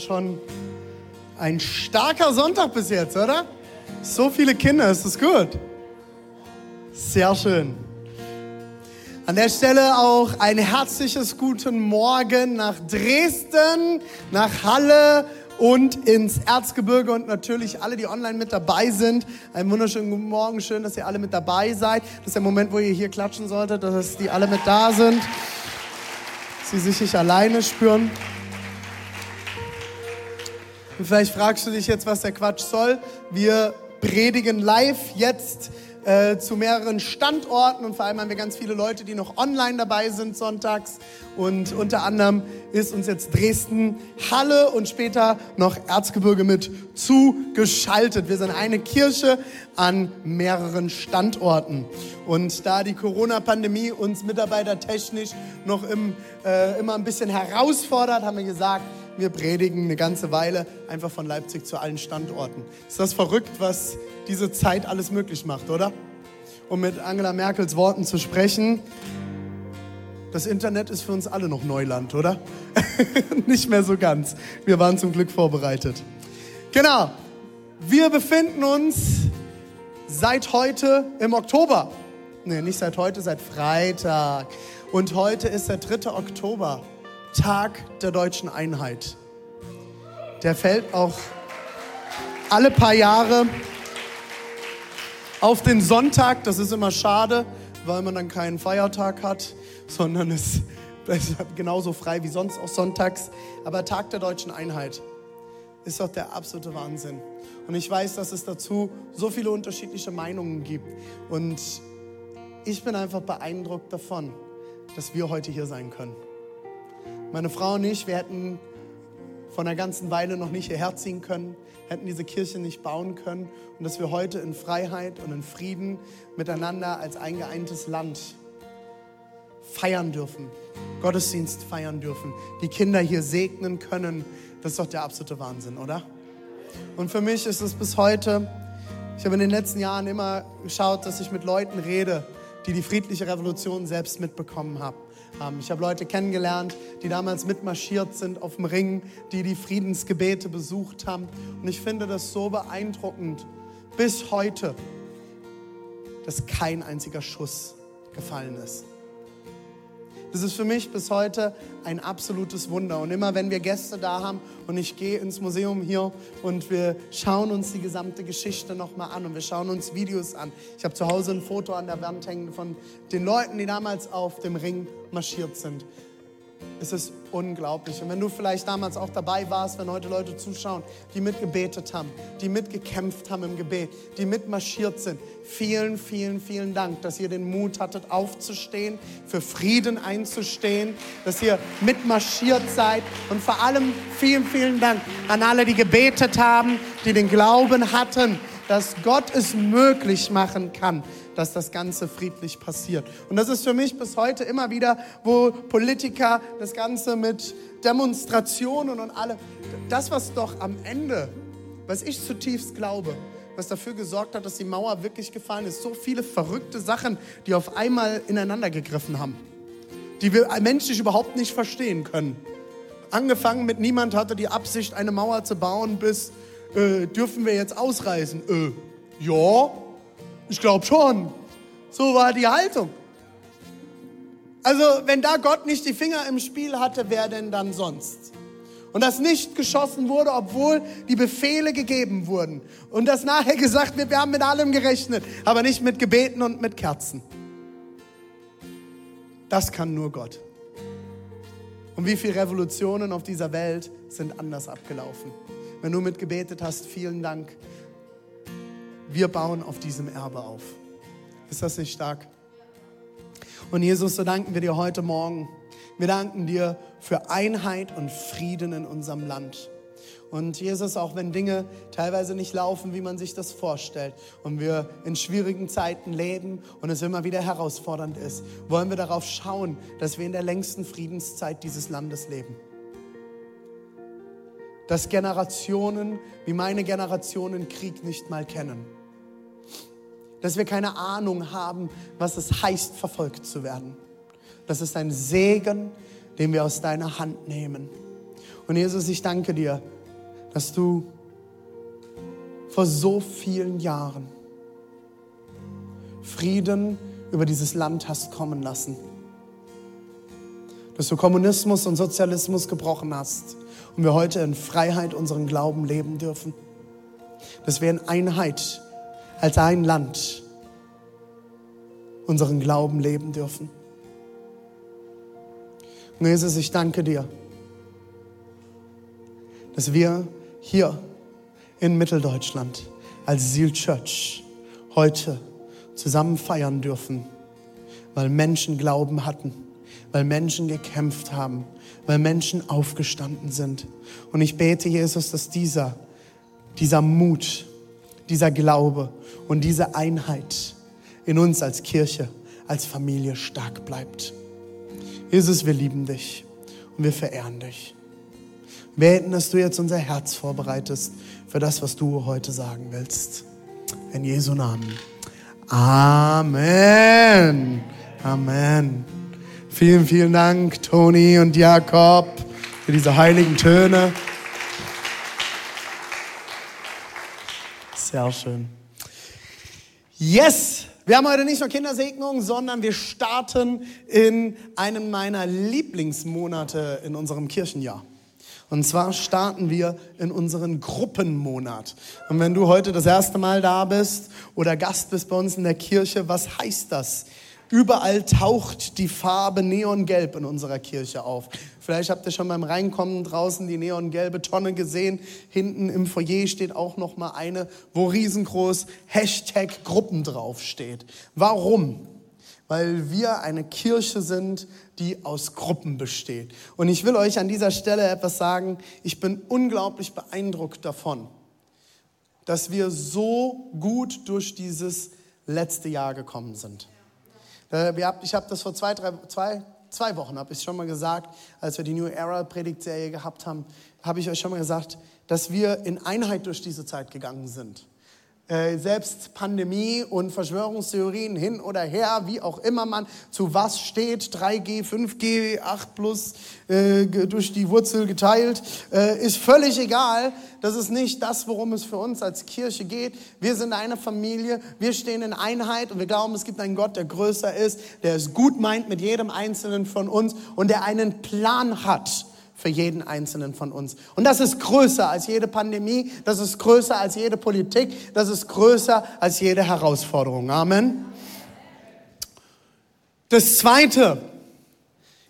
schon ein starker Sonntag bis jetzt, oder? So viele Kinder, ist das gut? Sehr schön. An der Stelle auch ein herzliches Guten Morgen nach Dresden, nach Halle und ins Erzgebirge und natürlich alle, die online mit dabei sind. Einen wunderschönen guten Morgen, schön, dass ihr alle mit dabei seid. Das ist der Moment, wo ihr hier klatschen solltet, dass die alle mit da sind sie sich nicht alleine spüren. Und vielleicht fragst du dich jetzt, was der Quatsch soll. Wir predigen live jetzt äh, zu mehreren Standorten und vor allem haben wir ganz viele Leute, die noch online dabei sind sonntags. Und unter anderem ist uns jetzt Dresden, Halle und später noch Erzgebirge mit zugeschaltet. Wir sind eine Kirche an mehreren Standorten. Und da die Corona-Pandemie uns mitarbeitertechnisch noch im, äh, immer ein bisschen herausfordert, haben wir gesagt, wir predigen eine ganze Weile einfach von Leipzig zu allen Standorten. Ist das verrückt, was diese Zeit alles möglich macht, oder? Um mit Angela Merkels Worten zu sprechen, das Internet ist für uns alle noch Neuland, oder? Nicht mehr so ganz. Wir waren zum Glück vorbereitet. Genau. Wir befinden uns seit heute im Oktober. Nee, nicht seit heute, seit Freitag. Und heute ist der 3. Oktober, Tag der deutschen Einheit. Der fällt auch alle paar Jahre auf den Sonntag. Das ist immer schade, weil man dann keinen Feiertag hat, sondern es ist genauso frei wie sonst auch sonntags. Aber Tag der deutschen Einheit ist doch der absolute Wahnsinn. Und ich weiß, dass es dazu so viele unterschiedliche Meinungen gibt. Und ich bin einfach beeindruckt davon, dass wir heute hier sein können. Meine Frau und ich, wir hätten von einer ganzen Weile noch nicht hierher ziehen können, hätten diese Kirche nicht bauen können und dass wir heute in Freiheit und in Frieden miteinander als ein geeintes Land feiern dürfen, Gottesdienst feiern dürfen, die Kinder hier segnen können, das ist doch der absolute Wahnsinn, oder? Und für mich ist es bis heute, ich habe in den letzten Jahren immer geschaut, dass ich mit Leuten rede, die die friedliche Revolution selbst mitbekommen haben. Ich habe Leute kennengelernt, die damals mitmarschiert sind auf dem Ring, die die Friedensgebete besucht haben. Und ich finde das so beeindruckend bis heute, dass kein einziger Schuss gefallen ist. Das ist für mich bis heute ein absolutes Wunder. Und immer wenn wir Gäste da haben und ich gehe ins Museum hier und wir schauen uns die gesamte Geschichte nochmal an und wir schauen uns Videos an. Ich habe zu Hause ein Foto an der Wand hängen von den Leuten, die damals auf dem Ring marschiert sind. Es ist unglaublich. Und wenn du vielleicht damals auch dabei warst, wenn heute Leute zuschauen, die mitgebetet haben, die mitgekämpft haben im Gebet, die mitmarschiert sind, vielen, vielen, vielen Dank, dass ihr den Mut hattet, aufzustehen, für Frieden einzustehen, dass ihr mitmarschiert seid. Und vor allem vielen, vielen Dank an alle, die gebetet haben, die den Glauben hatten, dass Gott es möglich machen kann, dass das Ganze friedlich passiert. Und das ist für mich bis heute immer wieder, wo Politiker das Ganze mit Demonstrationen und allem, das, was doch am Ende, was ich zutiefst glaube, was dafür gesorgt hat, dass die Mauer wirklich gefallen ist, so viele verrückte Sachen, die auf einmal ineinander gegriffen haben, die wir menschlich überhaupt nicht verstehen können. Angefangen mit niemand hatte die Absicht, eine Mauer zu bauen, bis äh, dürfen wir jetzt ausreisen? Äh, ja, ich glaube schon. So war die Haltung. Also, wenn da Gott nicht die Finger im Spiel hatte, wer denn dann sonst? Und dass nicht geschossen wurde, obwohl die Befehle gegeben wurden. Und dass nachher gesagt wird, wir haben mit allem gerechnet, aber nicht mit Gebeten und mit Kerzen. Das kann nur Gott. Und wie viele Revolutionen auf dieser Welt sind anders abgelaufen? Wenn du mitgebetet hast, vielen Dank. Wir bauen auf diesem Erbe auf. Ist das nicht stark? Und Jesus, so danken wir dir heute Morgen. Wir danken dir für Einheit und Frieden in unserem Land. Und Jesus, auch wenn Dinge teilweise nicht laufen, wie man sich das vorstellt, und wir in schwierigen Zeiten leben und es immer wieder herausfordernd ist, wollen wir darauf schauen, dass wir in der längsten Friedenszeit dieses Landes leben. Dass Generationen wie meine Generationen Krieg nicht mal kennen. Dass wir keine Ahnung haben, was es heißt, verfolgt zu werden. Das ist ein Segen, den wir aus deiner Hand nehmen. Und Jesus, ich danke dir, dass du vor so vielen Jahren Frieden über dieses Land hast kommen lassen. Dass du Kommunismus und Sozialismus gebrochen hast und wir heute in Freiheit unseren Glauben leben dürfen. Dass wir in Einheit als ein Land unseren Glauben leben dürfen. Und Jesus, ich danke dir, dass wir hier in Mitteldeutschland als Seal Church heute zusammen feiern dürfen, weil Menschen Glauben hatten, weil Menschen gekämpft haben, weil Menschen aufgestanden sind. Und ich bete, Jesus, dass dieser, dieser Mut, dieser Glaube und diese Einheit in uns als Kirche, als Familie stark bleibt. Jesus, wir lieben dich und wir verehren dich. Wir beten, dass du jetzt unser Herz vorbereitest für das, was du heute sagen willst. In Jesu Namen. Amen. Amen. Vielen, vielen Dank, Toni und Jakob, für diese heiligen Töne. Sehr schön. Yes! Wir haben heute nicht nur Kindersegnung, sondern wir starten in einem meiner Lieblingsmonate in unserem Kirchenjahr. Und zwar starten wir in unseren Gruppenmonat. Und wenn du heute das erste Mal da bist oder Gast bist bei uns in der Kirche, was heißt das? Überall taucht die Farbe Neongelb in unserer Kirche auf. Vielleicht habt ihr schon beim Reinkommen draußen die neongelbe Tonne gesehen. Hinten im Foyer steht auch noch mal eine, wo riesengroß Hashtag Gruppen draufsteht. Warum? Weil wir eine Kirche sind, die aus Gruppen besteht. Und ich will euch an dieser Stelle etwas sagen. Ich bin unglaublich beeindruckt davon, dass wir so gut durch dieses letzte Jahr gekommen sind. Äh, ich habe das vor zwei, drei, zwei, zwei Wochen, habe ich schon mal gesagt, als wir die New Era Predigtserie gehabt haben, habe ich euch schon mal gesagt, dass wir in Einheit durch diese Zeit gegangen sind. Äh, selbst Pandemie und Verschwörungstheorien hin oder her, wie auch immer man zu was steht, 3G, 5G, 8 plus äh, durch die Wurzel geteilt, äh, ist völlig egal. Das ist nicht das, worum es für uns als Kirche geht. Wir sind eine Familie, wir stehen in Einheit und wir glauben, es gibt einen Gott, der größer ist, der es gut meint mit jedem Einzelnen von uns und der einen Plan hat für jeden einzelnen von uns. Und das ist größer als jede Pandemie, das ist größer als jede Politik, das ist größer als jede Herausforderung. Amen. Das Zweite,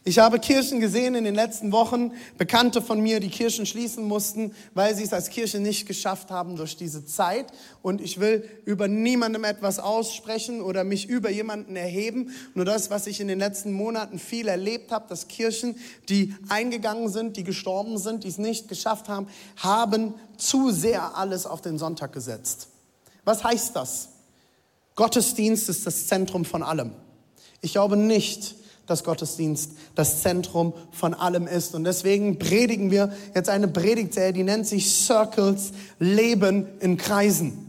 ich habe Kirchen gesehen in den letzten Wochen, Bekannte von mir, die Kirchen schließen mussten, weil sie es als Kirche nicht geschafft haben durch diese Zeit. Und ich will über niemandem etwas aussprechen oder mich über jemanden erheben. Nur das, was ich in den letzten Monaten viel erlebt habe, dass Kirchen, die eingegangen sind, die gestorben sind, die es nicht geschafft haben, haben zu sehr alles auf den Sonntag gesetzt. Was heißt das? Gottesdienst ist das Zentrum von allem. Ich glaube nicht, dass Gottesdienst das Zentrum von allem ist. Und deswegen predigen wir jetzt eine Predigtserie, die nennt sich Circles, Leben in Kreisen.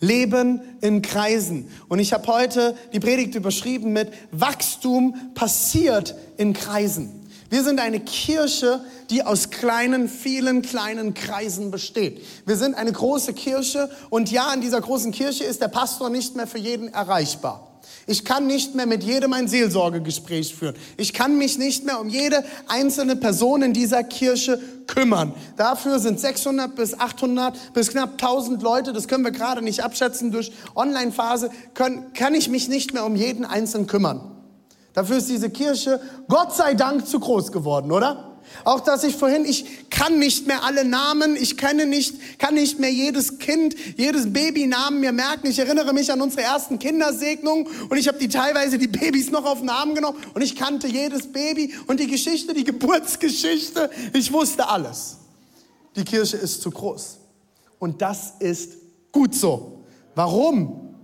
Leben in Kreisen. Und ich habe heute die Predigt überschrieben mit Wachstum passiert in Kreisen. Wir sind eine Kirche, die aus kleinen, vielen kleinen Kreisen besteht. Wir sind eine große Kirche und ja, in dieser großen Kirche ist der Pastor nicht mehr für jeden erreichbar. Ich kann nicht mehr mit jedem ein Seelsorgegespräch führen. Ich kann mich nicht mehr um jede einzelne Person in dieser Kirche kümmern. Dafür sind 600 bis 800 bis knapp 1000 Leute, das können wir gerade nicht abschätzen durch Online-Phase, kann ich mich nicht mehr um jeden Einzelnen kümmern. Dafür ist diese Kirche Gott sei Dank zu groß geworden, oder? Auch dass ich vorhin, ich kann nicht mehr alle Namen, ich kenne nicht, kann nicht mehr jedes Kind, jedes Babynamen mir merken. Ich erinnere mich an unsere ersten Kindersegnungen und ich habe die teilweise die Babys noch auf Arm genommen und ich kannte jedes Baby und die Geschichte, die Geburtsgeschichte. Ich wusste alles. Die Kirche ist zu groß. Und das ist gut so. Warum?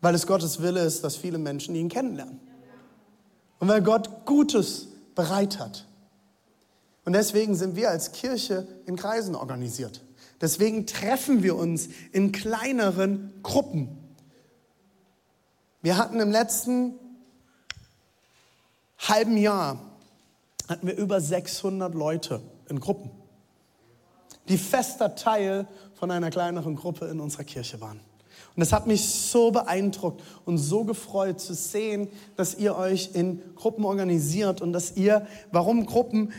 Weil es Gottes Wille ist, dass viele Menschen ihn kennenlernen. Und weil Gott Gutes bereit hat. Und deswegen sind wir als Kirche in Kreisen organisiert. Deswegen treffen wir uns in kleineren Gruppen. Wir hatten im letzten halben Jahr hatten wir über 600 Leute in Gruppen, die fester Teil von einer kleineren Gruppe in unserer Kirche waren. Und es hat mich so beeindruckt und so gefreut zu sehen, dass ihr euch in Gruppen organisiert und dass ihr, warum Gruppen?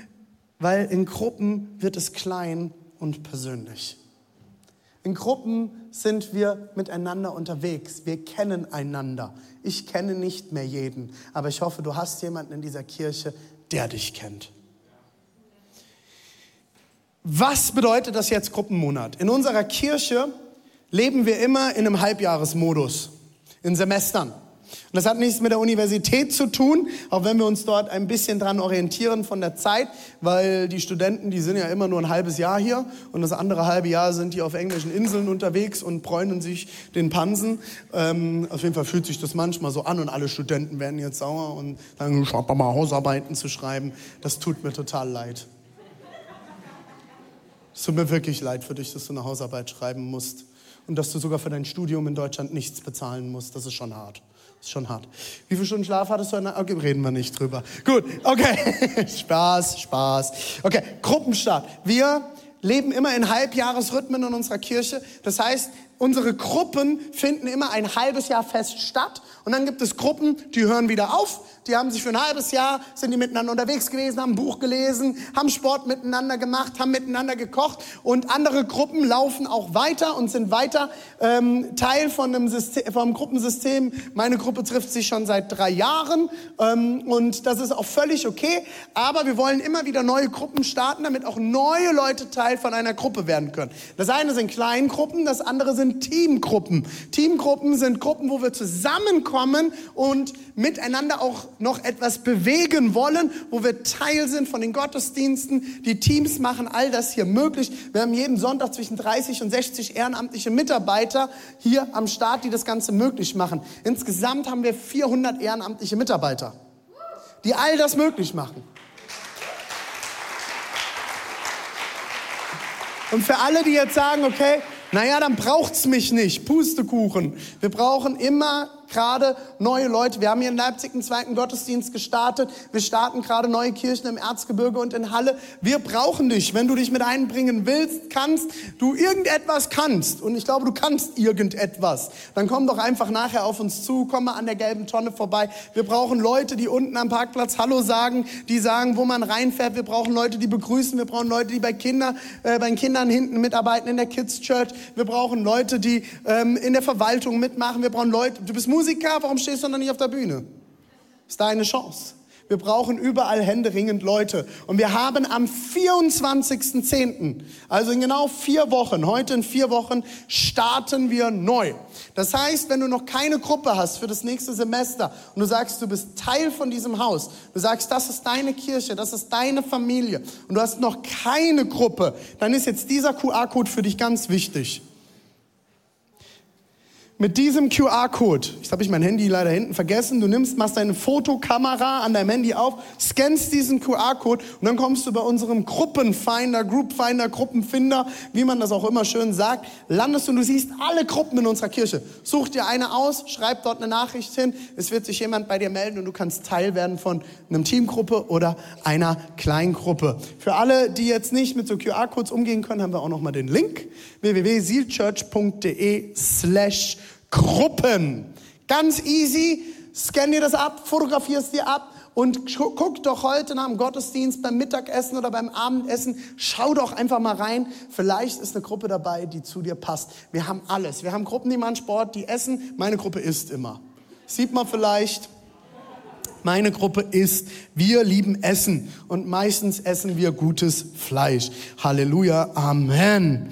Weil in Gruppen wird es klein und persönlich. In Gruppen sind wir miteinander unterwegs. Wir kennen einander. Ich kenne nicht mehr jeden, aber ich hoffe, du hast jemanden in dieser Kirche, der dich kennt. Was bedeutet das jetzt Gruppenmonat? In unserer Kirche leben wir immer in einem Halbjahresmodus, in Semestern. Und das hat nichts mit der Universität zu tun, auch wenn wir uns dort ein bisschen dran orientieren von der Zeit, weil die Studenten, die sind ja immer nur ein halbes Jahr hier und das andere halbe Jahr sind die auf englischen Inseln unterwegs und bräunen sich den Pansen. Ähm, auf jeden Fall fühlt sich das manchmal so an und alle Studenten werden jetzt sauer und sagen, ich habe mal Hausarbeiten zu schreiben. Das tut mir total leid. Es tut mir wirklich leid für dich, dass du eine Hausarbeit schreiben musst und dass du sogar für dein Studium in Deutschland nichts bezahlen musst. Das ist schon hart. Das ist schon hart. Wie viele Stunden Schlaf hattest du? Okay, reden wir nicht drüber. Gut, okay. Spaß, Spaß. Okay, Gruppenstart. Wir leben immer in Halbjahresrhythmen in unserer Kirche. Das heißt, unsere Gruppen finden immer ein halbes Jahr fest statt. Und dann gibt es Gruppen, die hören wieder auf. Die haben sich für ein halbes Jahr, sind die miteinander unterwegs gewesen, haben ein Buch gelesen, haben Sport miteinander gemacht, haben miteinander gekocht. Und andere Gruppen laufen auch weiter und sind weiter ähm, Teil von einem, System, einem Gruppensystem. Meine Gruppe trifft sich schon seit drei Jahren ähm, und das ist auch völlig okay. Aber wir wollen immer wieder neue Gruppen starten, damit auch neue Leute Teil von einer Gruppe werden können. Das eine sind Kleingruppen, das andere sind Teamgruppen. Teamgruppen sind Gruppen, wo wir zusammenkommen und miteinander auch noch etwas bewegen wollen, wo wir Teil sind von den Gottesdiensten. Die Teams machen all das hier möglich. Wir haben jeden Sonntag zwischen 30 und 60 ehrenamtliche Mitarbeiter hier am Start, die das Ganze möglich machen. Insgesamt haben wir 400 ehrenamtliche Mitarbeiter, die all das möglich machen. Und für alle, die jetzt sagen, okay, naja, dann braucht's mich nicht. Pustekuchen. Wir brauchen immer gerade neue Leute. Wir haben hier in Leipzig einen zweiten Gottesdienst gestartet. Wir starten gerade neue Kirchen im Erzgebirge und in Halle. Wir brauchen dich. Wenn du dich mit einbringen willst, kannst, du irgendetwas kannst. Und ich glaube, du kannst irgendetwas. Dann komm doch einfach nachher auf uns zu. Komm mal an der gelben Tonne vorbei. Wir brauchen Leute, die unten am Parkplatz Hallo sagen, die sagen, wo man reinfährt. Wir brauchen Leute, die begrüßen. Wir brauchen Leute, die bei, Kinder, äh, bei Kindern hinten mitarbeiten in der Kids Church. Wir brauchen Leute, die ähm, in der Verwaltung mitmachen. Wir brauchen Leute, du bist Musiker, warum stehst du noch nicht auf der Bühne? Ist deine Chance. Wir brauchen überall händeringend Leute. Und wir haben am 24.10., also in genau vier Wochen, heute in vier Wochen, starten wir neu. Das heißt, wenn du noch keine Gruppe hast für das nächste Semester und du sagst, du bist Teil von diesem Haus, du sagst, das ist deine Kirche, das ist deine Familie und du hast noch keine Gruppe, dann ist jetzt dieser QR-Code für dich ganz wichtig. Mit diesem QR-Code, jetzt habe ich mein Handy leider hinten vergessen, du nimmst, machst deine Fotokamera an deinem Handy auf, scannst diesen QR-Code und dann kommst du bei unserem Gruppenfinder, Groupfinder, Gruppenfinder, wie man das auch immer schön sagt, landest und du siehst alle Gruppen in unserer Kirche. Such dir eine aus, schreib dort eine Nachricht hin, es wird sich jemand bei dir melden und du kannst Teil werden von einem Teamgruppe oder einer Kleingruppe. Für alle, die jetzt nicht mit so QR-Codes umgehen können, haben wir auch nochmal den Link www.sealchurch.de slash Gruppen. Ganz easy. Scan dir das ab, fotografier es dir ab und guck doch heute nach dem Gottesdienst beim Mittagessen oder beim Abendessen, schau doch einfach mal rein. Vielleicht ist eine Gruppe dabei, die zu dir passt. Wir haben alles. Wir haben Gruppen, die machen Sport, die essen. Meine Gruppe isst immer. Sieht man vielleicht. Meine Gruppe ist, wir lieben Essen und meistens essen wir gutes Fleisch. Halleluja, Amen.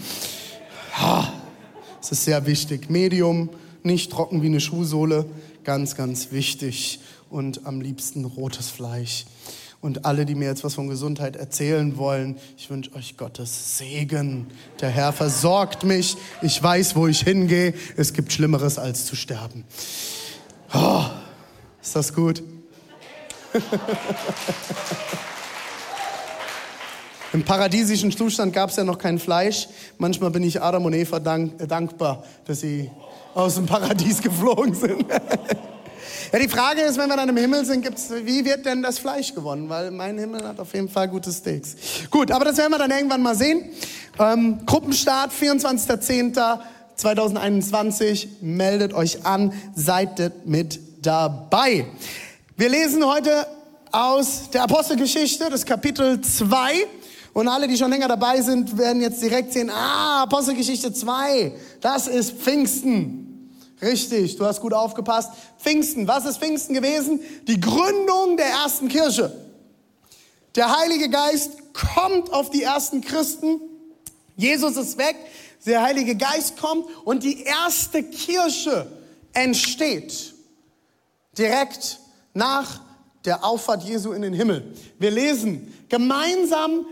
Das ist sehr wichtig. Medium, nicht trocken wie eine Schuhsohle, ganz, ganz wichtig. Und am liebsten rotes Fleisch. Und alle, die mir jetzt was von Gesundheit erzählen wollen, ich wünsche euch Gottes Segen. Der Herr versorgt mich. Ich weiß, wo ich hingehe. Es gibt Schlimmeres als zu sterben. Oh, ist das gut? Im paradiesischen Zustand gab es ja noch kein Fleisch. Manchmal bin ich Adam und Eva dank, äh, dankbar, dass sie aus dem Paradies geflogen sind. ja, die Frage ist, wenn wir dann im Himmel sind, gibt's, wie wird denn das Fleisch gewonnen? Weil mein Himmel hat auf jeden Fall gute Steaks. Gut, aber das werden wir dann irgendwann mal sehen. Ähm, Gruppenstart, 24.10.2021. Meldet euch an, seid mit dabei. Wir lesen heute aus der Apostelgeschichte, das Kapitel 2. Und alle, die schon länger dabei sind, werden jetzt direkt sehen, ah, Apostelgeschichte 2, das ist Pfingsten. Richtig, du hast gut aufgepasst. Pfingsten, was ist Pfingsten gewesen? Die Gründung der ersten Kirche. Der Heilige Geist kommt auf die ersten Christen. Jesus ist weg, der Heilige Geist kommt und die erste Kirche entsteht. Direkt nach der Auffahrt Jesu in den Himmel. Wir lesen gemeinsam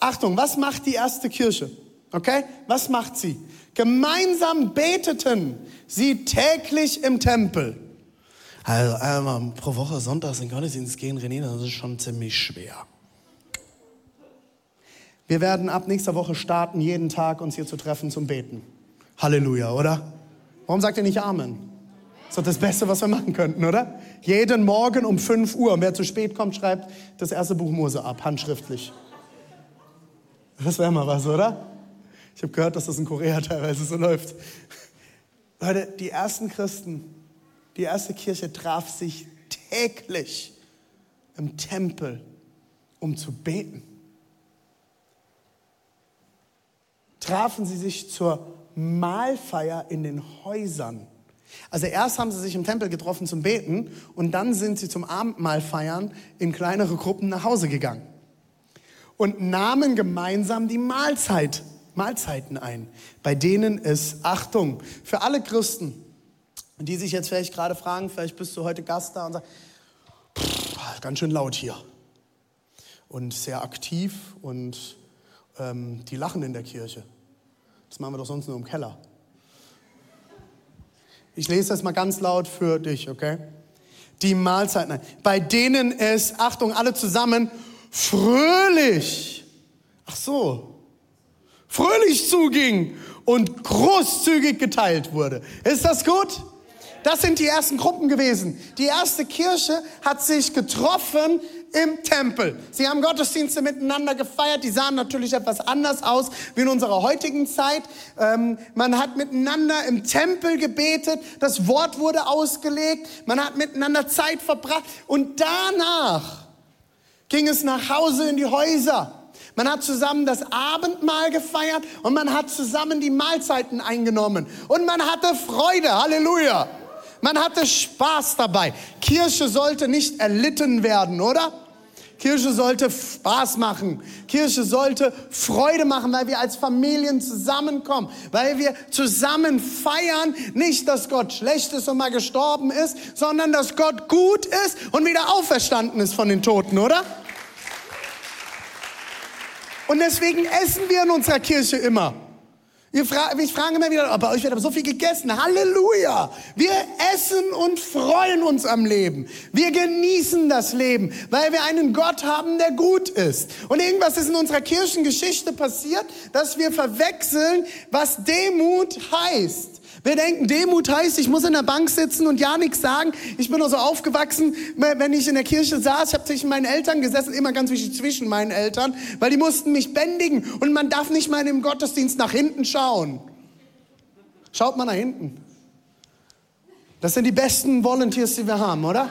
Achtung, was macht die erste Kirche? Okay? Was macht sie? Gemeinsam beteten sie täglich im Tempel. Also einmal pro Woche sonntags in Gottesdienst gehen, René, das ist schon ziemlich schwer. Wir werden ab nächster Woche starten, jeden Tag uns hier zu treffen zum Beten. Halleluja, oder? Warum sagt ihr nicht Amen? Das ist doch das Beste, was wir machen könnten, oder? Jeden Morgen um 5 Uhr. Und wer zu spät kommt, schreibt das erste Buch Mose ab, handschriftlich. Das wäre mal was, oder? Ich habe gehört, dass das in Korea teilweise so läuft. Leute, die ersten Christen, die erste Kirche traf sich täglich im Tempel, um zu beten. Trafen sie sich zur Mahlfeier in den Häusern. Also erst haben sie sich im Tempel getroffen zum Beten und dann sind sie zum Abendmahlfeiern in kleinere Gruppen nach Hause gegangen und nahmen gemeinsam die Mahlzeit, Mahlzeiten ein, bei denen es, Achtung, für alle Christen, die sich jetzt vielleicht gerade fragen, vielleicht bist du heute Gast da und sagst, ganz schön laut hier und sehr aktiv und ähm, die lachen in der Kirche. Das machen wir doch sonst nur im Keller. Ich lese das mal ganz laut für dich, okay? Die Mahlzeiten, bei denen es, Achtung, alle zusammen, fröhlich, ach so, fröhlich zuging und großzügig geteilt wurde. Ist das gut? Das sind die ersten Gruppen gewesen. Die erste Kirche hat sich getroffen im Tempel. Sie haben Gottesdienste miteinander gefeiert. Die sahen natürlich etwas anders aus wie in unserer heutigen Zeit. Ähm, man hat miteinander im Tempel gebetet. Das Wort wurde ausgelegt. Man hat miteinander Zeit verbracht. Und danach ging es nach Hause in die Häuser. Man hat zusammen das Abendmahl gefeiert und man hat zusammen die Mahlzeiten eingenommen. Und man hatte Freude, Halleluja. Man hatte Spaß dabei. Kirche sollte nicht erlitten werden, oder? Kirche sollte Spaß machen. Kirche sollte Freude machen, weil wir als Familien zusammenkommen, weil wir zusammen feiern, nicht, dass Gott schlecht ist und mal gestorben ist, sondern dass Gott gut ist und wieder auferstanden ist von den Toten, oder? Und deswegen essen wir in unserer Kirche immer. Ich frage immer wieder, bei euch wird aber so viel gegessen. Halleluja! Wir essen und freuen uns am Leben. Wir genießen das Leben, weil wir einen Gott haben, der gut ist. Und irgendwas ist in unserer Kirchengeschichte passiert, dass wir verwechseln, was Demut heißt. Wir denken, Demut heißt, ich muss in der Bank sitzen und ja nichts sagen. Ich bin nur so aufgewachsen, wenn ich in der Kirche saß, ich habe zwischen meinen Eltern gesessen, immer ganz wichtig zwischen meinen Eltern, weil die mussten mich bändigen und man darf nicht mal im Gottesdienst nach hinten schauen. Schaut mal nach hinten. Das sind die besten Volunteers, die wir haben, oder?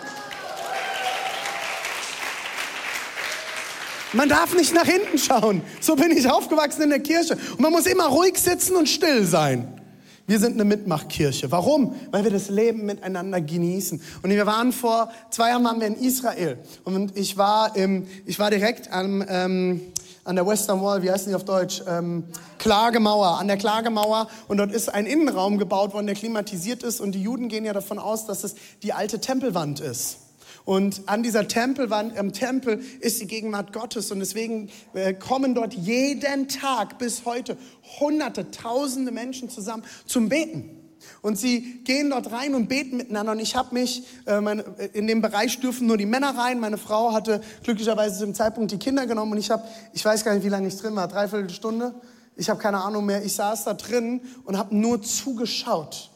Man darf nicht nach hinten schauen. So bin ich aufgewachsen in der Kirche. Und man muss immer ruhig sitzen und still sein. Wir sind eine Mitmachkirche. Warum? Weil wir das Leben miteinander genießen. Und wir waren vor zwei Jahren waren wir in Israel. Und ich war, im, ich war direkt am, ähm, an der Western Wall, wie heißt die auf Deutsch? Ähm, Klagemauer, an der Klagemauer. Und dort ist ein Innenraum gebaut worden, der klimatisiert ist. Und die Juden gehen ja davon aus, dass es die alte Tempelwand ist. Und an dieser Tempelwand, im Tempel ist die Gegenwart Gottes. Und deswegen äh, kommen dort jeden Tag bis heute hunderte, tausende Menschen zusammen zum Beten. Und sie gehen dort rein und beten miteinander. Und ich habe mich, äh, äh, in dem Bereich dürfen nur die Männer rein. Meine Frau hatte glücklicherweise zu dem Zeitpunkt die Kinder genommen. Und ich habe, ich weiß gar nicht, wie lange ich drin war, dreiviertel Stunde. Ich habe keine Ahnung mehr. Ich saß da drin und habe nur zugeschaut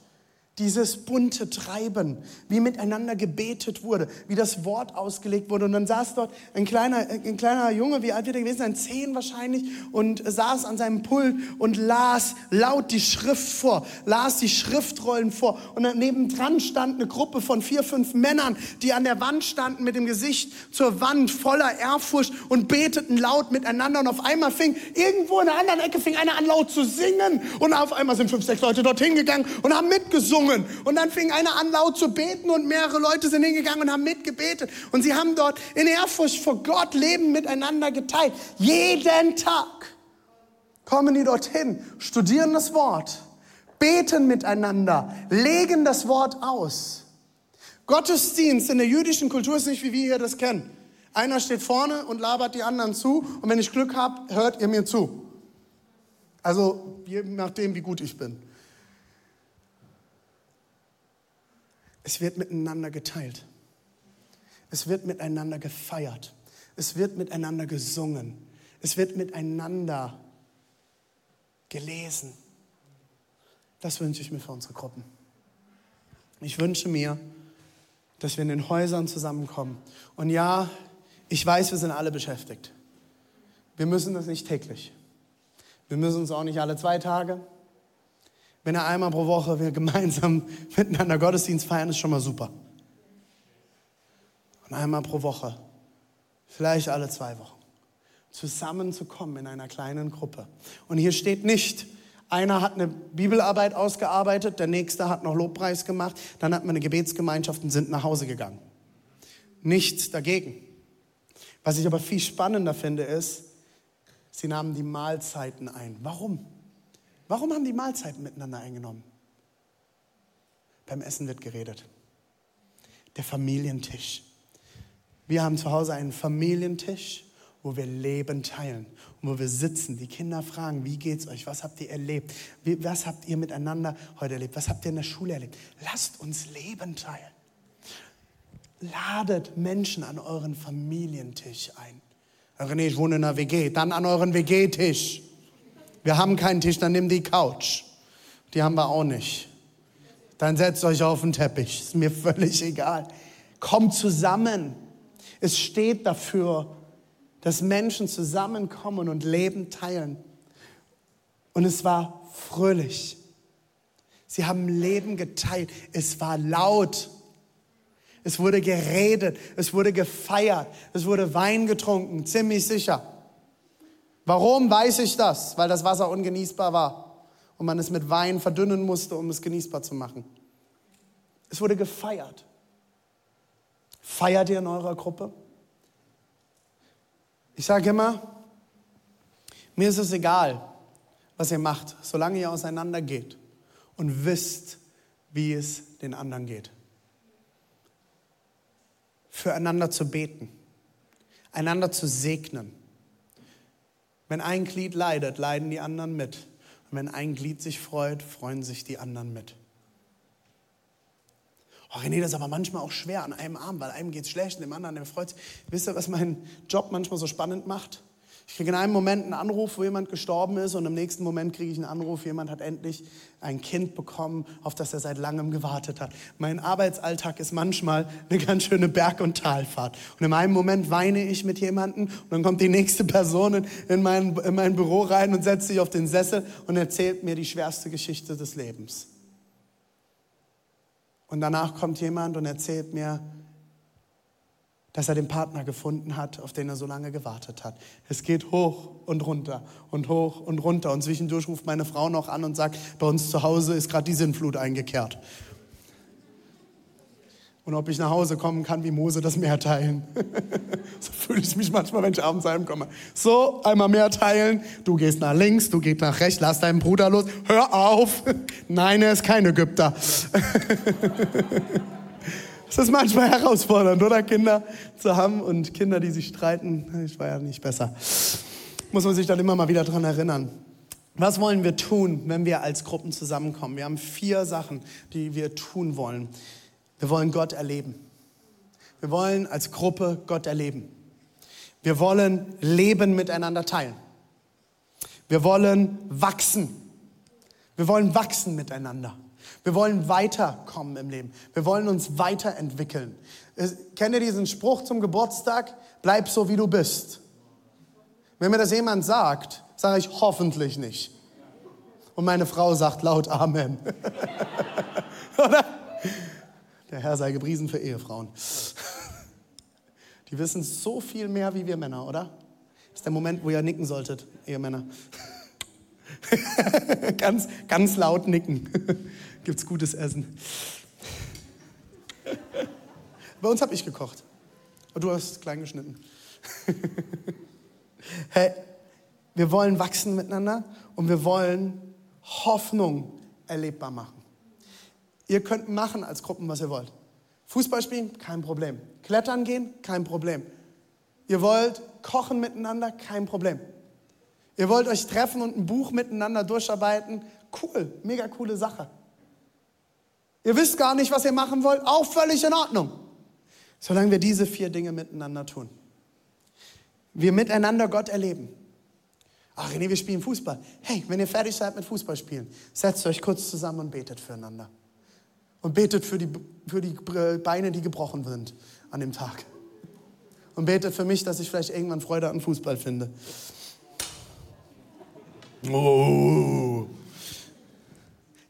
dieses bunte Treiben, wie miteinander gebetet wurde, wie das Wort ausgelegt wurde. Und dann saß dort ein kleiner, ein kleiner Junge, wie alt wird er gewesen sein? Zehn wahrscheinlich, und saß an seinem Pult und las laut die Schrift vor, las die Schriftrollen vor. Und daneben dran stand eine Gruppe von vier, fünf Männern, die an der Wand standen mit dem Gesicht zur Wand, voller Ehrfurcht und beteten laut miteinander. Und auf einmal fing irgendwo in der anderen Ecke fing einer an laut zu singen. Und auf einmal sind fünf, sechs Leute dorthin gegangen und haben mitgesungen gesungen. Und dann fing einer an laut zu beten und mehrere Leute sind hingegangen und haben mitgebetet. Und sie haben dort in Ehrfurcht vor Gott Leben miteinander geteilt. Jeden Tag kommen die dorthin, studieren das Wort, beten miteinander, legen das Wort aus. Gottesdienst in der jüdischen Kultur ist nicht, wie wir hier das kennen. Einer steht vorne und labert die anderen zu und wenn ich Glück habe, hört ihr mir zu. Also je nachdem, wie gut ich bin. Es wird miteinander geteilt. Es wird miteinander gefeiert. Es wird miteinander gesungen. Es wird miteinander gelesen. Das wünsche ich mir für unsere Gruppen. Ich wünsche mir, dass wir in den Häusern zusammenkommen. Und ja, ich weiß, wir sind alle beschäftigt. Wir müssen das nicht täglich. Wir müssen uns auch nicht alle zwei Tage. Wenn er einmal pro Woche wir gemeinsam miteinander Gottesdienst feiern, ist schon mal super. Und einmal pro Woche, vielleicht alle zwei Wochen, zusammenzukommen in einer kleinen Gruppe. Und hier steht nicht, einer hat eine Bibelarbeit ausgearbeitet, der nächste hat noch Lobpreis gemacht, dann hat man eine Gebetsgemeinschaft und sind nach Hause gegangen. Nichts dagegen. Was ich aber viel spannender finde, ist, sie nahmen die Mahlzeiten ein. Warum? Warum haben die Mahlzeiten miteinander eingenommen? Beim Essen wird geredet. Der Familientisch. Wir haben zu Hause einen Familientisch, wo wir Leben teilen und wo wir sitzen. Die Kinder fragen, wie geht's euch? Was habt ihr erlebt? Wie, was habt ihr miteinander heute erlebt? Was habt ihr in der Schule erlebt? Lasst uns Leben teilen. Ladet Menschen an euren Familientisch ein. René, ich wohne in einer WG. Dann an euren WG-Tisch. Wir haben keinen Tisch, dann nimm die Couch. Die haben wir auch nicht. Dann setzt euch auf den Teppich. Ist mir völlig egal. Kommt zusammen. Es steht dafür, dass Menschen zusammenkommen und Leben teilen. Und es war fröhlich. Sie haben Leben geteilt. Es war laut. Es wurde geredet. Es wurde gefeiert. Es wurde Wein getrunken. Ziemlich sicher. Warum weiß ich das? Weil das Wasser ungenießbar war und man es mit Wein verdünnen musste, um es genießbar zu machen. Es wurde gefeiert. Feiert ihr in eurer Gruppe? Ich sage immer, mir ist es egal, was ihr macht, solange ihr auseinander geht und wisst, wie es den anderen geht. Füreinander zu beten, einander zu segnen, wenn ein Glied leidet, leiden die anderen mit. Und wenn ein Glied sich freut, freuen sich die anderen mit. Oh René, das ist aber manchmal auch schwer an einem Arm, weil einem geht es schlecht und dem anderen, der freut sich. Wisst ihr, was meinen Job manchmal so spannend macht? Ich kriege in einem Moment einen Anruf, wo jemand gestorben ist und im nächsten Moment kriege ich einen Anruf, jemand hat endlich ein Kind bekommen, auf das er seit langem gewartet hat. Mein Arbeitsalltag ist manchmal eine ganz schöne Berg- und Talfahrt. Und in einem Moment weine ich mit jemandem und dann kommt die nächste Person in mein, in mein Büro rein und setzt sich auf den Sessel und erzählt mir die schwerste Geschichte des Lebens. Und danach kommt jemand und erzählt mir, dass er den Partner gefunden hat, auf den er so lange gewartet hat. Es geht hoch und runter und hoch und runter. Und zwischendurch ruft meine Frau noch an und sagt, bei uns zu Hause ist gerade die Sinnflut eingekehrt. Und ob ich nach Hause kommen kann, wie Mose das Meer teilen. so fühle ich mich manchmal, wenn ich abends heimkomme. So, einmal mehr teilen. Du gehst nach links, du gehst nach rechts, lass deinen Bruder los. Hör auf. Nein, er ist kein Ägypter. Es ist manchmal herausfordernd, oder Kinder zu haben und Kinder, die sich streiten. Ich war ja nicht besser. Muss man sich dann immer mal wieder dran erinnern. Was wollen wir tun, wenn wir als Gruppen zusammenkommen? Wir haben vier Sachen, die wir tun wollen. Wir wollen Gott erleben. Wir wollen als Gruppe Gott erleben. Wir wollen Leben miteinander teilen. Wir wollen wachsen. Wir wollen wachsen miteinander. Wir wollen weiterkommen im Leben. Wir wollen uns weiterentwickeln. Kennt ihr diesen Spruch zum Geburtstag? Bleib so, wie du bist. Wenn mir das jemand sagt, sage ich hoffentlich nicht. Und meine Frau sagt laut Amen. Oder? Der Herr sei gepriesen für Ehefrauen. Die wissen so viel mehr wie wir Männer, oder? Das ist der Moment, wo ihr nicken solltet, Ehemänner. ganz, ganz laut nicken gibt es gutes Essen. Bei uns habe ich gekocht. Und du hast klein geschnitten. hey, wir wollen wachsen miteinander und wir wollen Hoffnung erlebbar machen. Ihr könnt machen als Gruppen, was ihr wollt. Fußball spielen, kein Problem. Klettern gehen, kein Problem. Ihr wollt kochen miteinander, kein Problem. Ihr wollt euch treffen und ein Buch miteinander durcharbeiten, cool, mega coole Sache. Ihr wisst gar nicht, was ihr machen wollt, auch völlig in Ordnung. Solange wir diese vier Dinge miteinander tun. Wir miteinander Gott erleben. Ach, René, wir spielen Fußball. Hey, wenn ihr fertig seid mit Fußball spielen, setzt euch kurz zusammen und betet füreinander. Und betet für die, für die Beine, die gebrochen sind an dem Tag. Und betet für mich, dass ich vielleicht irgendwann Freude an Fußball finde. Oh.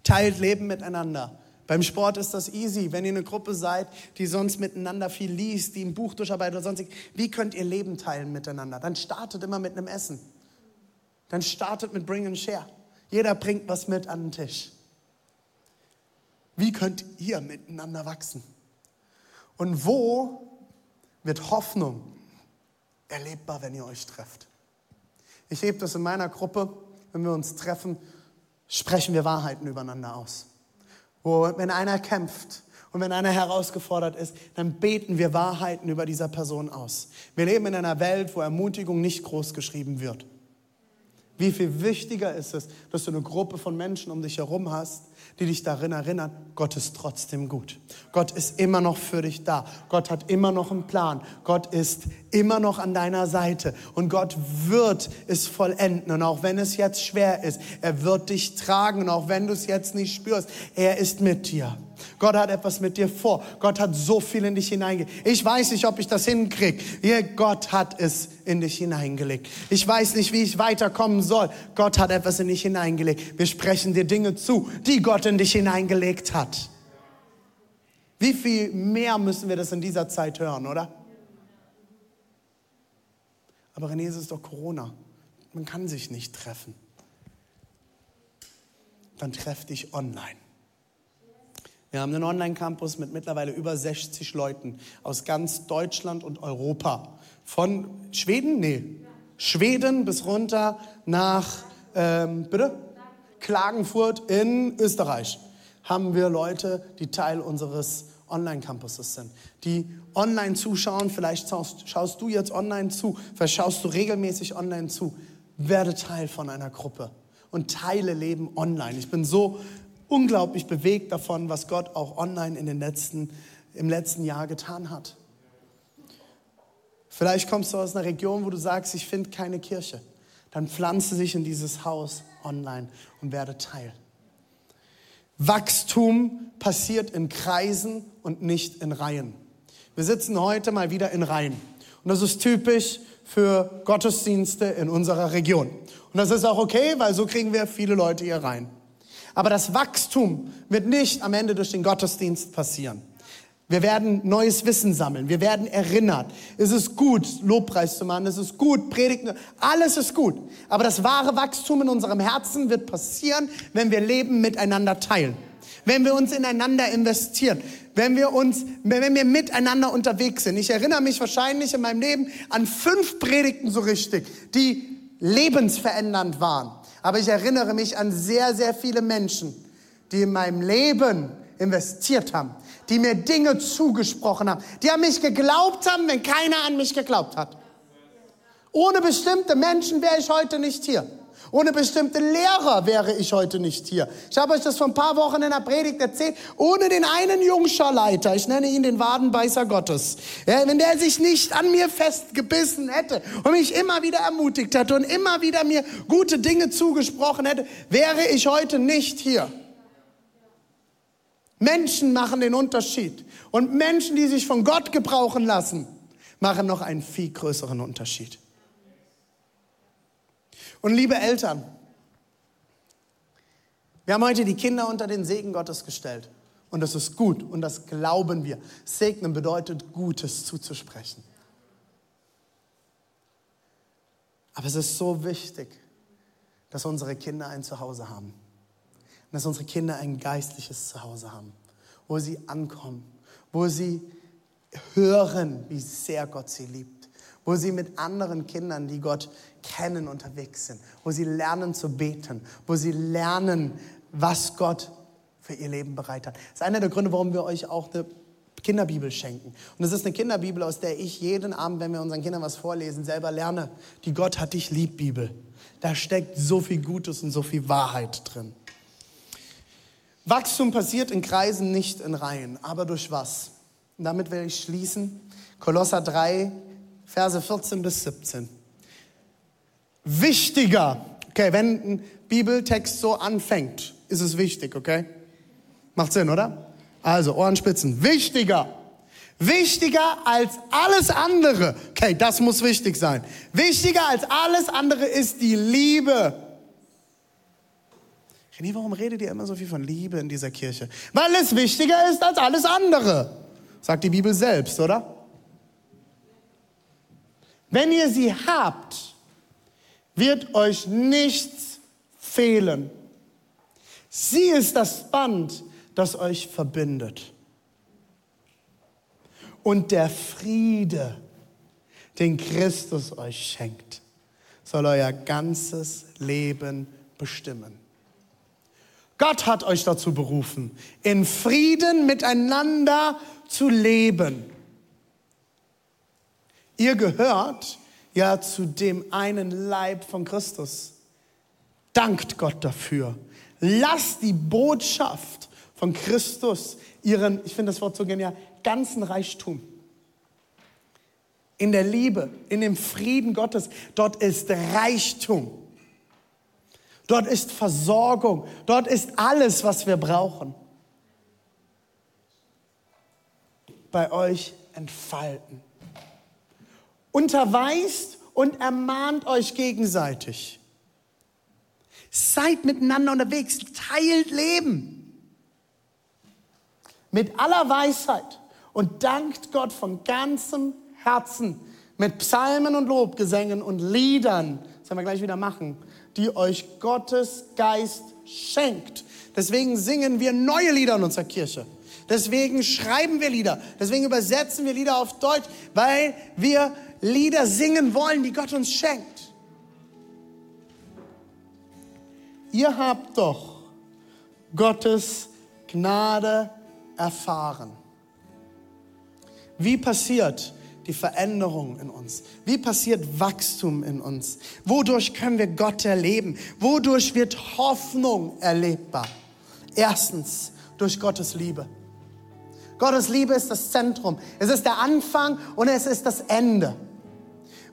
Teilt Leben miteinander. Beim Sport ist das easy. Wenn ihr eine Gruppe seid, die sonst miteinander viel liest, die ein Buch durcharbeitet oder sonstig, wie könnt ihr Leben teilen miteinander? Dann startet immer mit einem Essen. Dann startet mit Bring and Share. Jeder bringt was mit an den Tisch. Wie könnt ihr miteinander wachsen? Und wo wird Hoffnung erlebbar, wenn ihr euch trefft? Ich hebe das in meiner Gruppe, wenn wir uns treffen, sprechen wir Wahrheiten übereinander aus wo wenn einer kämpft und wenn einer herausgefordert ist, dann beten wir Wahrheiten über dieser Person aus. Wir leben in einer Welt, wo Ermutigung nicht groß geschrieben wird. Wie viel wichtiger ist es, dass du eine Gruppe von Menschen um dich herum hast, die dich darin erinnern, Gott ist trotzdem gut. Gott ist immer noch für dich da. Gott hat immer noch einen Plan. Gott ist immer noch an deiner Seite. Und Gott wird es vollenden. Und auch wenn es jetzt schwer ist, er wird dich tragen. Und auch wenn du es jetzt nicht spürst, er ist mit dir. Gott hat etwas mit dir vor. Gott hat so viel in dich hineingelegt. Ich weiß nicht, ob ich das hinkriege. Gott hat es in dich hineingelegt. Ich weiß nicht, wie ich weiterkommen soll. Gott hat etwas in dich hineingelegt. Wir sprechen dir Dinge zu, die Gott in dich hineingelegt hat. Wie viel mehr müssen wir das in dieser Zeit hören, oder? Aber René, es ist doch Corona. Man kann sich nicht treffen. Dann treff dich online. Wir haben einen Online-Campus mit mittlerweile über 60 Leuten aus ganz Deutschland und Europa. Von Schweden? Nee. Schweden bis runter nach, ähm, bitte? Klagenfurt in Österreich haben wir Leute, die Teil unseres Online-Campuses sind, die online zuschauen. Vielleicht schaust, schaust, du jetzt online zu, vielleicht schaust du regelmäßig online zu. Werde Teil von einer Gruppe und teile Leben online. Ich bin so unglaublich bewegt davon, was Gott auch online in den letzten, im letzten Jahr getan hat. Vielleicht kommst du aus einer Region, wo du sagst, ich finde keine Kirche. Dann pflanze dich in dieses Haus online und werde Teil. Wachstum passiert in Kreisen und nicht in Reihen. Wir sitzen heute mal wieder in Reihen. Und das ist typisch für Gottesdienste in unserer Region. Und das ist auch okay, weil so kriegen wir viele Leute hier rein. Aber das Wachstum wird nicht am Ende durch den Gottesdienst passieren. Wir werden neues Wissen sammeln. Wir werden erinnert. Es ist gut, Lobpreis zu machen. Es ist gut, Predigten. Alles ist gut. Aber das wahre Wachstum in unserem Herzen wird passieren, wenn wir Leben miteinander teilen. Wenn wir uns ineinander investieren. Wenn wir uns, wenn wir miteinander unterwegs sind. Ich erinnere mich wahrscheinlich in meinem Leben an fünf Predigten so richtig, die lebensverändernd waren. Aber ich erinnere mich an sehr, sehr viele Menschen, die in meinem Leben investiert haben, die mir Dinge zugesprochen haben, die an mich geglaubt haben, wenn keiner an mich geglaubt hat. Ohne bestimmte Menschen wäre ich heute nicht hier. Ohne bestimmte Lehrer wäre ich heute nicht hier. Ich habe euch das vor ein paar Wochen in der Predigt erzählt. Ohne den einen Jungscharleiter, ich nenne ihn den Wadenbeißer Gottes, ja, wenn der sich nicht an mir festgebissen hätte und mich immer wieder ermutigt hätte und immer wieder mir gute Dinge zugesprochen hätte, wäre ich heute nicht hier. Menschen machen den Unterschied. Und Menschen, die sich von Gott gebrauchen lassen, machen noch einen viel größeren Unterschied. Und liebe Eltern, wir haben heute die Kinder unter den Segen Gottes gestellt. Und das ist gut und das glauben wir. Segnen bedeutet, Gutes zuzusprechen. Aber es ist so wichtig, dass unsere Kinder ein Zuhause haben und dass unsere Kinder ein geistliches Zuhause haben, wo sie ankommen, wo sie hören, wie sehr Gott sie liebt, wo sie mit anderen Kindern, die Gott kennen, unterwegs sind, wo sie lernen zu beten, wo sie lernen, was Gott für ihr Leben bereit hat. Das ist einer der Gründe, warum wir euch auch eine Kinderbibel schenken. Und es ist eine Kinderbibel, aus der ich jeden Abend, wenn wir unseren Kindern was vorlesen, selber lerne. Die Gott hat dich lieb Bibel. Da steckt so viel Gutes und so viel Wahrheit drin. Wachstum passiert in Kreisen, nicht in Reihen. Aber durch was? Und damit will ich schließen. Kolosser 3, Verse 14 bis 17. Wichtiger. Okay, wenn ein Bibeltext so anfängt, ist es wichtig, okay? Macht Sinn, oder? Also, Ohrenspitzen. Wichtiger. Wichtiger als alles andere. Okay, das muss wichtig sein. Wichtiger als alles andere ist die Liebe René, warum redet ihr immer so viel von Liebe in dieser Kirche? Weil es wichtiger ist als alles andere, sagt die Bibel selbst, oder? Wenn ihr sie habt, wird euch nichts fehlen. Sie ist das Band, das euch verbindet. Und der Friede, den Christus euch schenkt, soll euer ganzes Leben bestimmen. Gott hat euch dazu berufen, in Frieden miteinander zu leben. Ihr gehört ja zu dem einen Leib von Christus. Dankt Gott dafür. Lasst die Botschaft von Christus ihren, ich finde das Wort so genial, ganzen Reichtum. In der Liebe, in dem Frieden Gottes, dort ist Reichtum. Dort ist Versorgung. Dort ist alles, was wir brauchen. Bei euch entfalten. Unterweist und ermahnt euch gegenseitig. Seid miteinander unterwegs, teilt Leben. Mit aller Weisheit und dankt Gott von ganzem Herzen mit Psalmen und Lobgesängen und Liedern. Das werden wir gleich wieder machen die euch Gottes Geist schenkt. Deswegen singen wir neue Lieder in unserer Kirche. Deswegen schreiben wir Lieder. Deswegen übersetzen wir Lieder auf Deutsch, weil wir Lieder singen wollen, die Gott uns schenkt. Ihr habt doch Gottes Gnade erfahren. Wie passiert die Veränderung in uns? Wie passiert Wachstum in uns? Wodurch können wir Gott erleben? Wodurch wird Hoffnung erlebbar? Erstens, durch Gottes Liebe. Gottes Liebe ist das Zentrum. Es ist der Anfang und es ist das Ende.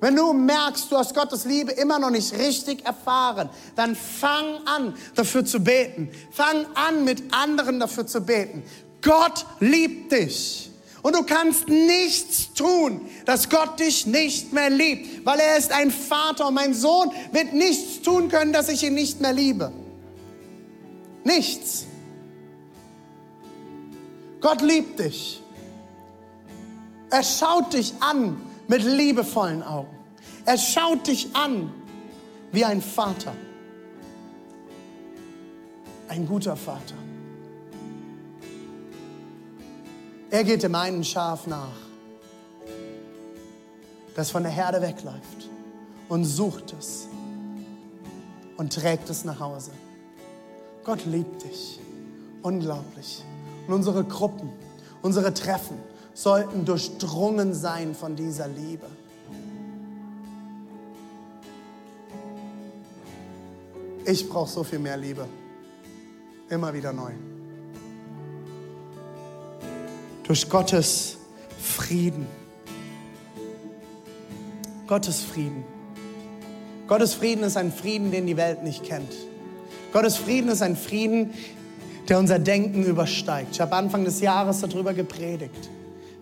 Wenn du merkst, du hast Gottes Liebe immer noch nicht richtig erfahren, dann fang an, dafür zu beten. Fang an, mit anderen dafür zu beten. Gott liebt dich. Und du kannst nichts tun, dass Gott dich nicht mehr liebt, weil er ist ein Vater und mein Sohn wird nichts tun können, dass ich ihn nicht mehr liebe. Nichts. Gott liebt dich. Er schaut dich an mit liebevollen Augen. Er schaut dich an wie ein Vater. Ein guter Vater. Er geht dem einen Schaf nach, das von der Herde wegläuft und sucht es und trägt es nach Hause. Gott liebt dich. Unglaublich. Und unsere Gruppen, unsere Treffen sollten durchdrungen sein von dieser Liebe. Ich brauche so viel mehr Liebe. Immer wieder neu. Durch Gottes Frieden. Gottes Frieden. Gottes Frieden ist ein Frieden, den die Welt nicht kennt. Gottes Frieden ist ein Frieden, der unser Denken übersteigt. Ich habe Anfang des Jahres darüber gepredigt.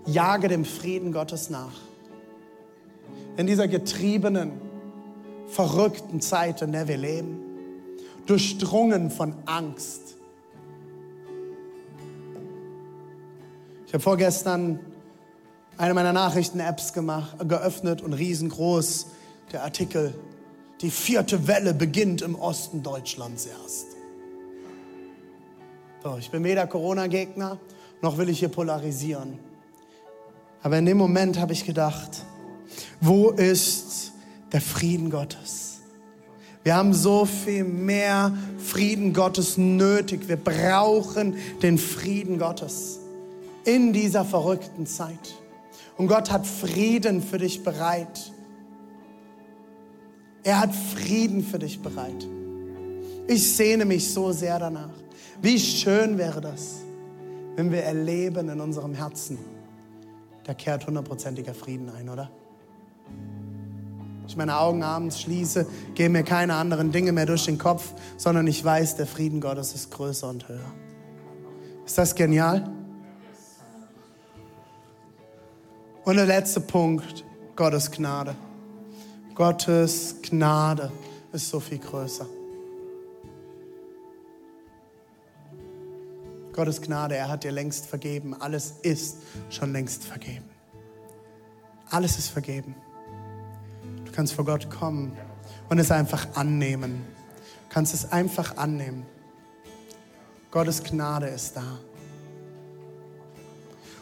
Jage dem Frieden Gottes nach. In dieser getriebenen, verrückten Zeit, in der wir leben, durchdrungen von Angst. Ich habe vorgestern eine meiner Nachrichten-Apps geöffnet und riesengroß der Artikel, die vierte Welle beginnt im Osten Deutschlands erst. So, ich bin weder Corona-Gegner, noch will ich hier polarisieren. Aber in dem Moment habe ich gedacht, wo ist der Frieden Gottes? Wir haben so viel mehr Frieden Gottes nötig. Wir brauchen den Frieden Gottes in dieser verrückten Zeit. Und Gott hat Frieden für dich bereit. Er hat Frieden für dich bereit. Ich sehne mich so sehr danach. Wie schön wäre das, wenn wir erleben in unserem Herzen, da kehrt hundertprozentiger Frieden ein, oder? Ich meine Augen abends schließe, gehen mir keine anderen Dinge mehr durch den Kopf, sondern ich weiß, der Frieden Gottes ist größer und höher. Ist das genial? Und der letzte Punkt, Gottes Gnade. Gottes Gnade ist so viel größer. Gottes Gnade, er hat dir längst vergeben. Alles ist schon längst vergeben. Alles ist vergeben. Du kannst vor Gott kommen und es einfach annehmen. Du kannst es einfach annehmen. Gottes Gnade ist da.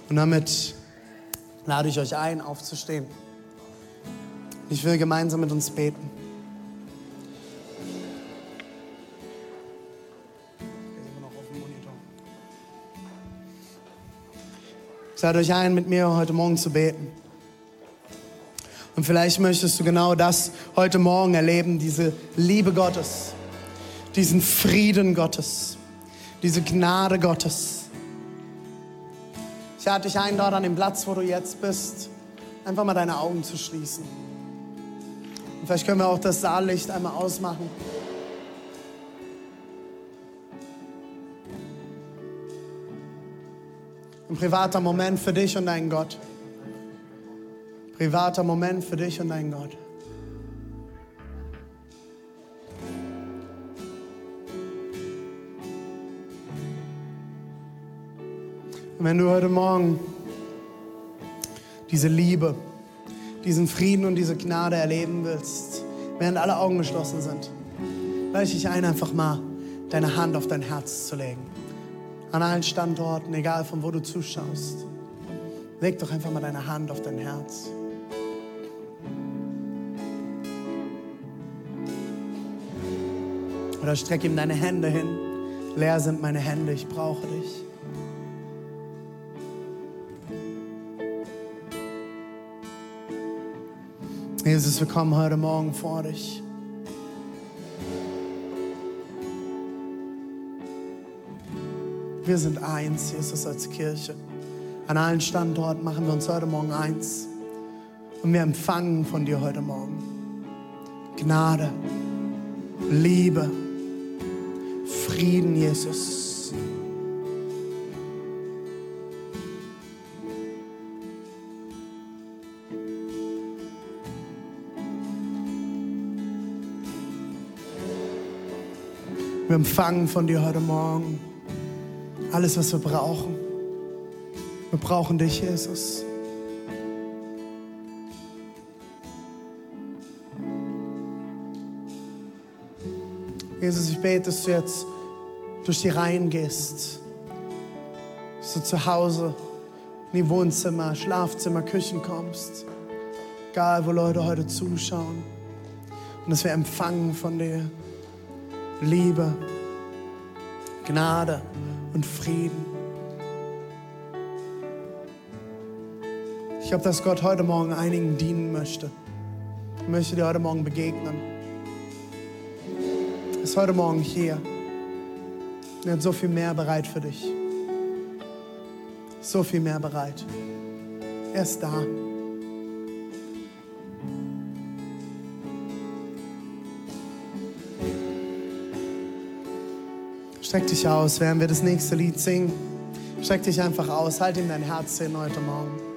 Und damit lade ich euch ein, aufzustehen. Ich will gemeinsam mit uns beten. Ich lade euch ein, mit mir heute Morgen zu beten. Und vielleicht möchtest du genau das heute Morgen erleben, diese Liebe Gottes, diesen Frieden Gottes, diese Gnade Gottes. Ich lade dich ein, dort an dem Platz, wo du jetzt bist, einfach mal deine Augen zu schließen. Und vielleicht können wir auch das Saallicht einmal ausmachen. Ein privater Moment für dich und deinen Gott privater Moment für dich und deinen Gott. Und wenn du heute Morgen diese Liebe, diesen Frieden und diese Gnade erleben willst, während alle Augen geschlossen sind, lade ich dich ein, einfach mal deine Hand auf dein Herz zu legen. An allen Standorten, egal von wo du zuschaust. Leg doch einfach mal deine Hand auf dein Herz. Oder streck ihm deine Hände hin. Leer sind meine Hände, ich brauche dich. Jesus, wir kommen heute Morgen vor dich. Wir sind eins, Jesus, als Kirche. An allen Standorten machen wir uns heute Morgen eins. Und wir empfangen von dir heute Morgen Gnade, Liebe, Frieden, Jesus. Wir empfangen von dir heute Morgen alles, was wir brauchen. Wir brauchen dich, Jesus. Jesus, ich bete, dass du jetzt durch die Reihen gehst. Dass du zu Hause in die Wohnzimmer, Schlafzimmer, Küchen kommst. Egal, wo Leute heute zuschauen. Und dass wir empfangen von dir Liebe, Gnade und Frieden. Ich glaube, dass Gott heute Morgen einigen dienen möchte. Ich möchte dir heute Morgen begegnen. Ist heute Morgen hier. Er hat so viel mehr bereit für dich. So viel mehr bereit. Er ist da. Streck dich aus, während wir das nächste Lied singen. Streck dich einfach aus, halt ihm dein Herz hin heute Morgen.